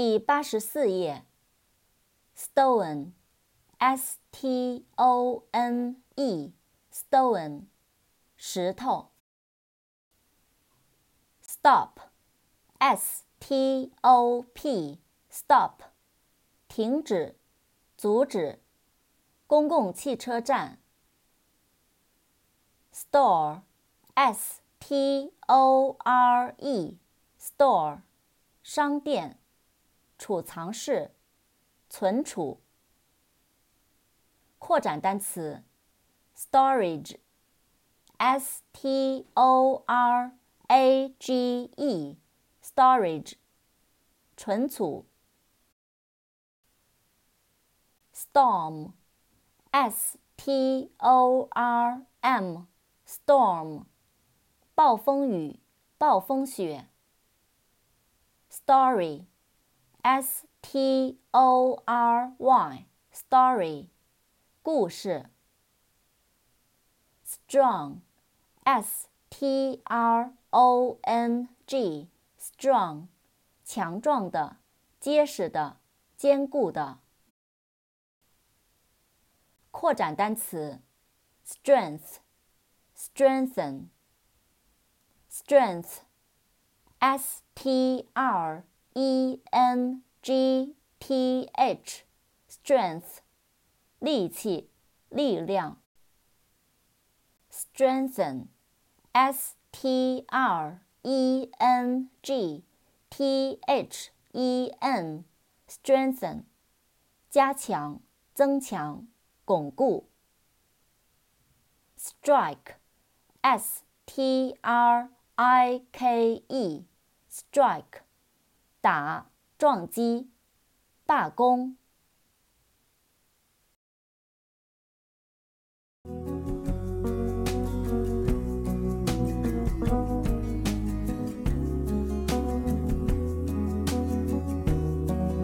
第八十四页。Stone，s t o n e，stone，石头。Stop，s t o p，stop，停止，阻止。公共汽车站。Store，s t o r e，store，商店。储藏室，存储。扩展单词，storage，s t o r a g e，storage，存储。storm，s t o r m，storm，暴风雨，暴风雪。story。S T O R Y，story，故事。Strong，S T R O N G，strong，强壮的，结实的，坚固的。扩展单词：strength，strengthen，strength，S T R。 e n g t h，strength，力气，力量。strengthen，s t r e n g t h e n，strengthen，加强，增强，巩固。strike，s t r i k e，strike。 打、撞击、罢工。